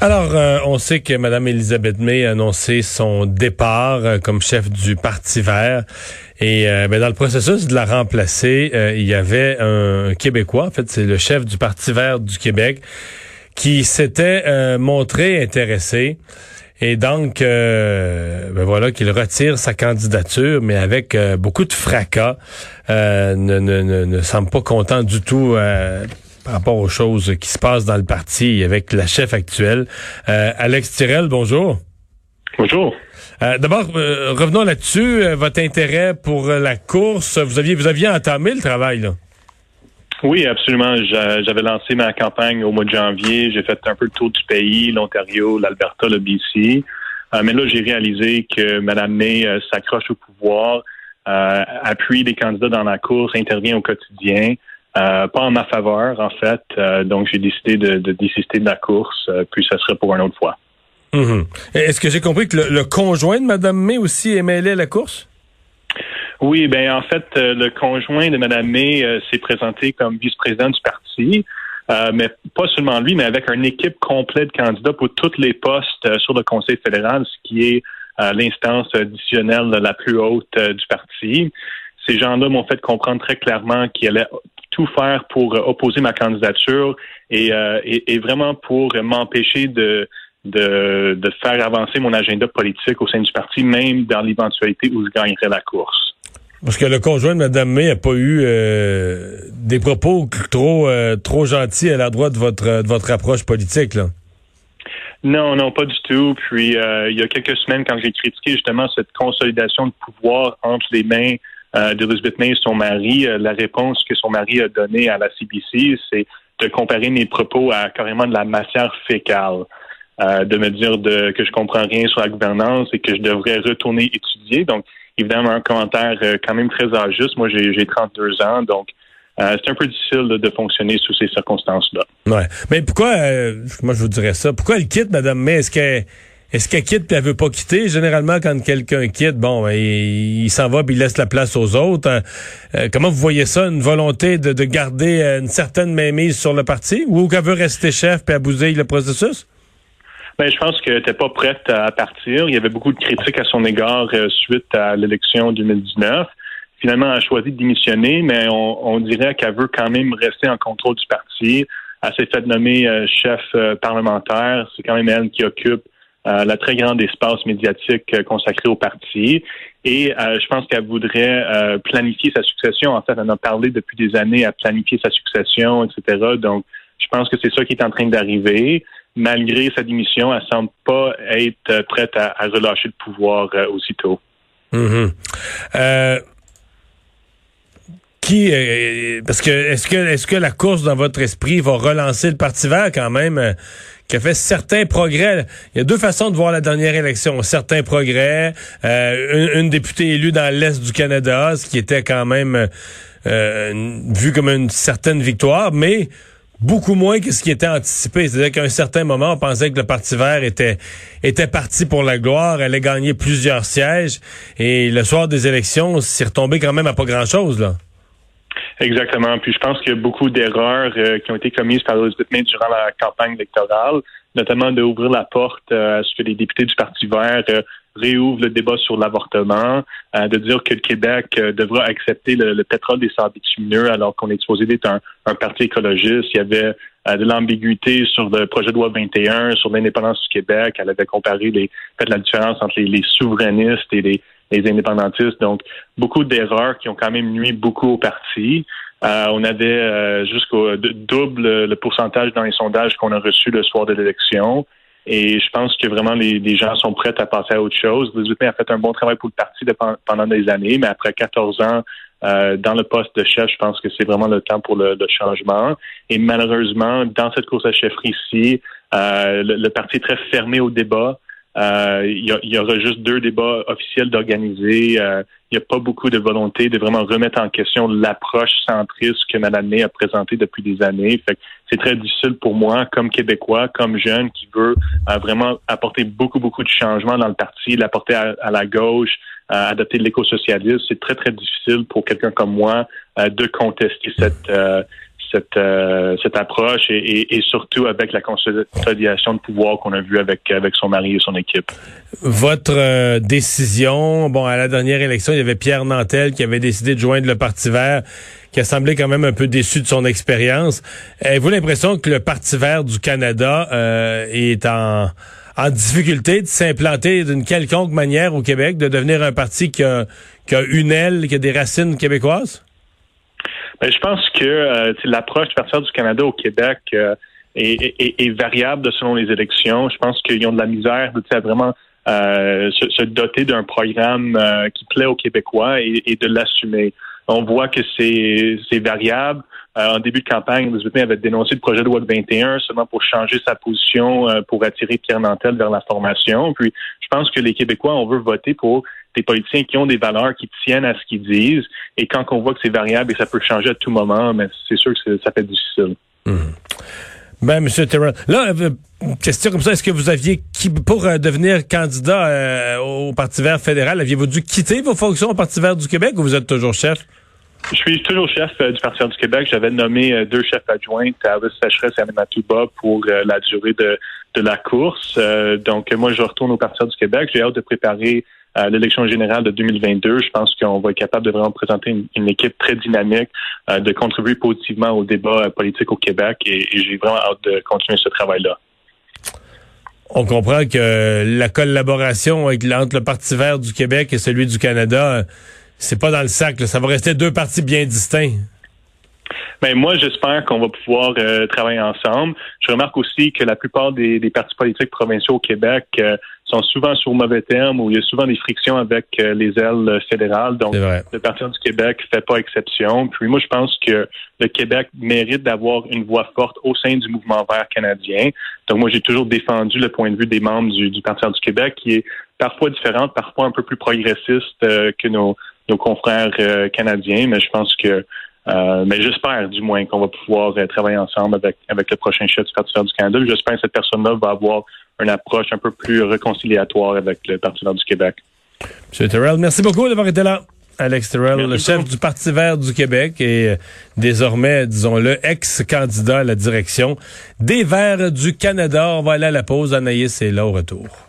Alors, euh, on sait que Mme Elisabeth May a annoncé son départ euh, comme chef du Parti vert. Et euh, ben, dans le processus de la remplacer, il y avait un Québécois, en fait, c'est le chef du Parti vert du Québec, qui s'était montré intéressé. Et donc, ben voilà, qu'il retire sa candidature, mais avec beaucoup de fracas, ne, ne, ne, ne, semble pas content du tout par rapport aux choses qui se passent dans le parti avec la chef actuelle. Euh, Alex Tirel, bonjour. Bonjour. Euh, D'abord, euh, revenons là-dessus. Euh, votre intérêt pour la course, vous aviez vous aviez entamé le travail là. Oui, absolument. J'avais lancé ma campagne au mois de janvier. J'ai fait un peu le tour du pays, l'Ontario, l'Alberta, le BC. mais là, j'ai réalisé que Mme May s'accroche au pouvoir, appuie les candidats dans la course, intervient au quotidien. Euh, pas en ma faveur, en fait. Euh, donc, j'ai décidé de, de, désister de la course, euh, puis ça serait pour une autre fois. Mhm. Est-ce que j'ai compris que le, conjoint de Mme May aussi est mêlé à la course? Oui, ben en fait, le conjoint de Mme May s'est présenté comme vice-président du parti, mais pas seulement lui, mais avec une équipe complète de candidats pour tous les postes sur le Conseil fédéral, ce qui est l'instance additionnelle la plus haute du parti ces gens-là m'ont fait comprendre très clairement qu'ils allaient tout faire pour euh, opposer ma candidature euh, et, et, vraiment pour m'empêcher de, de, de, faire avancer mon agenda politique au sein du parti, même dans l'éventualité où je gagnerais la course. Parce que le conjoint de Mme May n'a pas eu euh, des propos trop trop gentils à la droite de votre de votre approche politique, là. Non, non, pas du tout. Puis il y a quelques semaines, quand j'ai critiqué justement cette consolidation de pouvoir entre les mains d'Elizabeth May et son mari, euh, la réponse que son mari a donnée à la CBC, c'est de comparer mes propos à carrément de la matière fécale. Euh, de me dire de, que je comprends rien sur la gouvernance et que je devrais retourner étudier. Donc, évidemment, un commentaire quand même très injuste. Moi, j'ai 32 ans, donc c'est un peu difficile de, fonctionner sous ces circonstances-là. Ouais. Mais pourquoi, moi je vous dirais ça, pourquoi elle quitte, Madame? May? Est-ce qu'elle est-ce qu'elle quitte et elle veut pas quitter? Généralement, quand quelqu'un quitte, bon, ben, il, s'en va puis il laisse la place aux autres. Euh, euh, comment vous voyez ça? Une volonté de, garder euh, une certaine mainmise sur le parti ou qu'elle veut rester chef puis abuser le processus? Ben, je pense qu'elle n'était pas prête à partir. Il y avait beaucoup de critiques à son égard suite à l'élection 2019. Finalement, elle a choisi de démissionner, mais on, dirait qu'elle veut quand même rester en contrôle du parti. Elle s'est fait nommer chef parlementaire. C'est quand même elle qui occupe la très grande espace médiatique euh, consacré au parti. Et euh, je pense qu'elle voudrait planifier sa succession. En fait, elle en a parlé depuis des années à planifier sa succession, etc. Donc, je pense que c'est ça qui est en train d'arriver. Malgré sa démission, elle semble pas être prête à, relâcher le pouvoir aussitôt. Mm-hmm. qui parce que est-ce que est-ce que la course dans votre esprit va relancer le Parti vert quand même? Qui a fait certains progrès. Il y a deux façons de voir la dernière élection. Certains progrès, euh, une, députée élue dans l'Est du Canada, ce qui était quand même euh, vu comme une certaine victoire, mais beaucoup moins que ce qui était anticipé. C'est-à-dire qu'à un certain moment, on pensait que le Parti vert était, était parti pour la gloire, allait gagner plusieurs sièges, et le soir des élections, c'est retombé quand même à pas grand-chose, là. Exactement. Puis je pense qu'il y a beaucoup d'erreurs euh, qui ont été commises par les May durant la campagne électorale, notamment d'ouvrir la porte euh, à ce que les députés du Parti vert euh, réouvrent le débat sur l'avortement, de dire que le Québec devra accepter le, pétrole des sables bitumineux alors qu'on est supposé être un, parti écologiste. Il y avait de l'ambiguïté sur le projet de loi 21, sur l'indépendance du Québec. Elle avait comparé les, fait, la différence entre les souverainistes et les les indépendantistes. Donc, beaucoup d'erreurs qui ont quand même nuit beaucoup au parti. Euh, on avait euh, jusqu'au double le pourcentage dans les sondages qu'on a reçus le soir de l'élection. Et je pense que vraiment les, gens sont prêts à passer à autre chose. Elizabeth a fait un bon travail pour le parti pendant des années, mais après 14 ans euh, dans le poste de chef, je pense que c'est vraiment le temps pour le, changement. Et malheureusement, dans cette course à chefferie-ci, le, le, parti est très fermé au débat. Euh, il y, aura juste deux débats officiels d'organiser. Euh, il n'y a pas beaucoup de volonté de vraiment remettre en question l'approche centriste que Mme May a présentée depuis des années. c'est très difficile pour moi, comme Québécois, comme jeune, qui veut euh, vraiment apporter beaucoup, beaucoup de changements dans le parti, l'apporter à, la gauche, adopter l'éco-socialisme. C'est très, très difficile pour quelqu'un comme moi de contester cette cette, euh, cette approche et, et, surtout avec la consolidation de pouvoir qu'on a vu avec, avec son mari et son équipe. Votre euh, décision, bon, à la dernière élection, il y avait Pierre Nantel qui avait décidé de joindre le Parti vert, qui a semblé quand même un peu déçu de son expérience. Avez-vous l'impression que le Parti vert du Canada euh, est en, en difficulté de s'implanter d'une quelconque manière au Québec, de devenir un parti qui a, qui a une aile, qui a des racines québécoises? Ben, je pense que euh, l'approche du du Canada au Québec euh, est, variable selon les élections. Je pense qu'ils ont de la misère à vraiment euh, se, doter d'un programme qui plaît aux Québécois et, de l'assumer. On voit que c'est variable. en début de campagne, Elizabeth avait dénoncé le projet de loi 21 seulement pour changer sa position, pour attirer Pierre Nantel vers la formation. Puis, je pense que les Québécois, on veut voter pour des politiciens qui ont des valeurs, qui tiennent à ce qu'ils disent. Et quand on voit que c'est variable et ça peut changer à tout moment, mais c'est sûr que ça fait difficile. Mmh. Ben, M. Terrell, là, euh, question comme ça, est-ce que vous aviez, pour euh, devenir candidat euh, au Parti vert fédéral, aviez-vous dû quitter vos fonctions au Parti vert du Québec ou vous êtes toujours chef? Je suis toujours chef du Parti vert du Québec. J'avais nommé deux chefs adjoints, Alice Sécheresse et Matouba, pour la durée de, de la course. donc, moi, je retourne au Parti vert du Québec. J'ai hâte de préparer à l'élection générale de 2022, je pense qu'on va être capable de vraiment présenter une, équipe très dynamique, euh, de contribuer positivement au débat euh, politique au Québec et, j'ai vraiment hâte de continuer ce travail-là. On comprend que la collaboration entre le Parti vert du Québec et celui du Canada, c'est pas dans le sac. Ça va rester deux partis bien distincts. Ben moi, j'espère qu'on va pouvoir euh, travailler ensemble. Je remarque aussi que la plupart des, partis politiques provinciaux au Québec euh, sont souvent sur mauvais termes où il y a souvent des frictions avec euh, les ailes fédérales. Donc, le Parti du Québec fait pas exception. Puis moi, je pense que le Québec mérite d'avoir une voix forte au sein du mouvement vert canadien. Donc, moi, j'ai toujours défendu le point de vue des membres du, du Parti du Québec qui est parfois différent, parfois un peu plus progressiste que nos, nos confrères canadiens. Mais je pense que euh, mais j'espère du moins qu'on va pouvoir euh, travailler ensemble avec, avec le prochain chef du Parti du Canada. J'espère que cette personne-là va avoir une approche un peu plus réconciliatoire avec le Parti vert du Québec. M. Terrell, merci beaucoup d'avoir été là. Alex Terrell, le chef du Parti vert du Québec et euh, désormais, disons-le, ex-candidat à la direction des Verts du Canada. On va aller à la pause. Anaïs est là au retour.